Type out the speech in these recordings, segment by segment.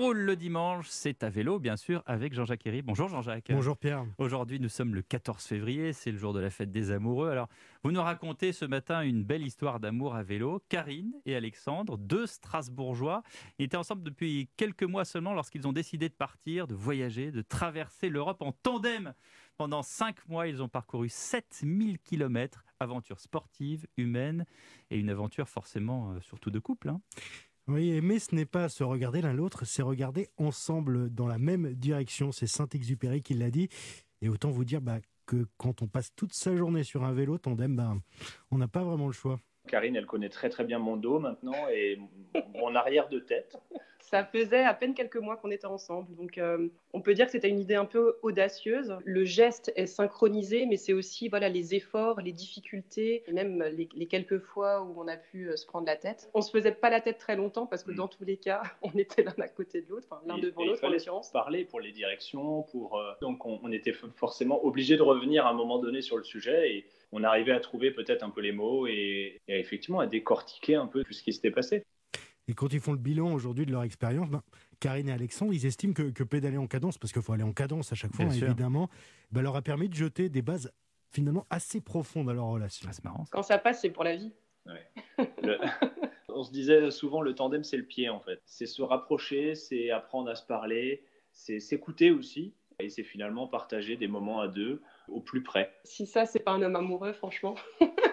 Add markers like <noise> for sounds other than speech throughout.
roule le dimanche, c'est à vélo, bien sûr, avec Jean-Jacques Herry. Bonjour Jean-Jacques. Bonjour Pierre. Aujourd'hui, nous sommes le 14 février, c'est le jour de la fête des amoureux. Alors, vous nous racontez ce matin une belle histoire d'amour à vélo. Karine et Alexandre, deux Strasbourgeois, étaient ensemble depuis quelques mois seulement lorsqu'ils ont décidé de partir, de voyager, de traverser l'Europe en tandem. Pendant cinq mois, ils ont parcouru 7000 km, aventure sportive, humaine et une aventure forcément euh, surtout de couple. hein. Oui, aimer, ce n'est pas se regarder l'un l'autre, c'est regarder ensemble dans la même direction. C'est Saint-Exupéry qui l'a dit. Et autant vous dire bah, que quand on passe toute sa journée sur un vélo tandem, bah, on n'a pas vraiment le choix. Karine, elle connaît très très bien mon dos maintenant et mon arrière de tête. Ça faisait à peine quelques mois qu'on était ensemble, donc euh, on peut dire que c'était une idée un peu audacieuse. Le geste est synchronisé, mais c'est aussi voilà les efforts, les difficultés, même les, les quelques fois où on a pu euh, se prendre la tête. On se faisait pas la tête très longtemps parce que Mm. dans tous les cas, <laughs> on était l'un à côté de l'autre, enfin l'un devant l'autre en l'occurrence. parler pour les directions, pour euh, donc on, on était forcément obligé de revenir à un moment donné sur le sujet et on arrivait à trouver peut-être un peu les mots et, et effectivement à décortiquer un peu tout ce qui s'était passé. Et quand ils font le bilan aujourd'hui de leur expérience, ben, Karine et Alexandre, ils estiment que, que pédaler en cadence, parce qu'il faut aller en cadence à chaque fois, évidemment, ben, leur a permis de jeter des bases finalement assez profondes à leur relation. Ah, c'est marrant. ça. Quand ça passe, c'est pour la vie. Le- <laughs> on se disait souvent le tandem c'est le pied en fait. C'est se rapprocher, c'est apprendre à se parler, c'est s'écouter aussi et c'est finalement partager des moments à deux au plus près. Si ça, c'est pas un homme amoureux, franchement. <laughs>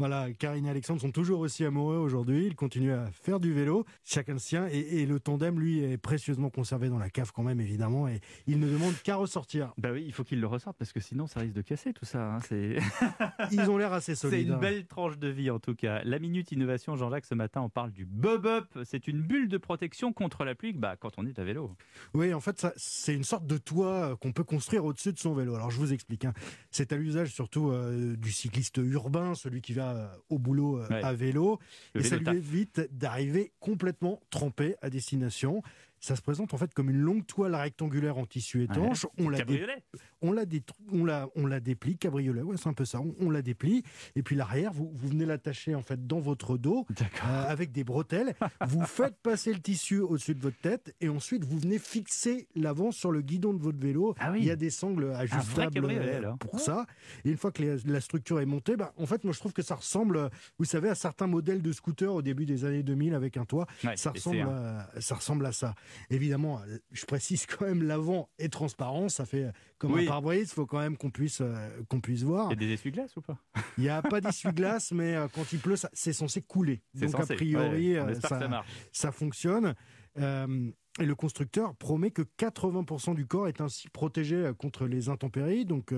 Voilà, Karine et Alexandre sont toujours aussi amoureux aujourd'hui. Ils continuent à faire du vélo, chacun le sien. Et, et le tandem, lui, est précieusement conservé dans la cave quand même, évidemment. Et il ne demande qu'à ressortir. Bah oui, il faut qu'ils le ressortent parce que sinon ça risque de casser tout ça. hein. C'est <laughs> Ils ont l'air assez c'est solides. une hein. belle tranche de vie en tout cas. La Minute Innovation, Jean-Jacques, ce matin, on parle du Bob-Up. C'est une bulle de protection contre la pluie bah, quand on est à vélo. Oui, en fait, ça- c'est une sorte de toit qu'on peut construire au-dessus de son vélo. Alors, je vous explique. hein. C'est à l'usage surtout euh, du cycliste urbain, celui qui va euh, au boulot euh, Ouais. à vélo. Le et ça vélo lui taf. évite d'arriver complètement trempé à destination. Ça se présente en fait comme une longue toile rectangulaire en tissu étanche. on, la dé- Cabriolet. on, la dé- on, la, on la déplie, cabriolet, ouais, c'est un peu ça. On, on la déplie. Et puis l'arrière, vous, vous venez l'attacher en fait dans votre dos euh, avec des bretelles. vous <laughs> faites passer le tissu au-dessus de votre tête et ensuite vous venez fixer l'avant sur le guidon de votre vélo. Ah oui. Il y a des sangles ajustables euh, pour ça. Et une fois que les- la structure est montée, bah, en fait, moi je trouve que ça ressemble, vous savez, à certains modèles de scooters au début des années 2000 avec un toit. Ouais, Ça et c'est ressemble, un- à, ça ressemble à ça. Évidemment, je précise quand même, l'avant est transparent. Ça fait comme Oui. un pare-brise. Il faut quand même qu'on puisse, euh, qu'on puisse voir. Il y a des essuie-glaces ou pas? Il n'y a pas d'essuie-glace, mais euh, quand il pleut, c'est censé couler. Donc censé. a priori, Ouais, euh, ça, ça marche. ça fonctionne. Euh, et le constructeur promet que 80% du corps est ainsi protégé contre les intempéries. Donc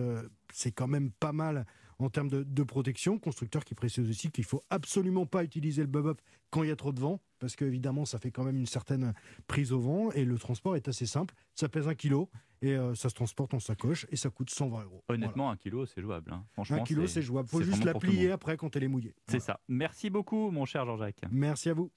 c'est quand même pas mal en termes de, de protection. Constructeur qui précise aussi qu'il faut absolument pas utiliser le bub-up quand il y a trop de vent, parce qu'évidemment ça fait quand même une certaine prise au vent. Et le transport est assez simple. Ça pèse un kilo et euh, ça se transporte en sacoche et ça coûte 120 euros. Honnêtement, un kilo, c'est jouable. hein. Franchement, un kilo c'est jouable. Faut c'est juste la plier après quand elle est mouillée. C'est Voilà. ça. Merci beaucoup, mon cher Jean-Jacques. Merci à vous.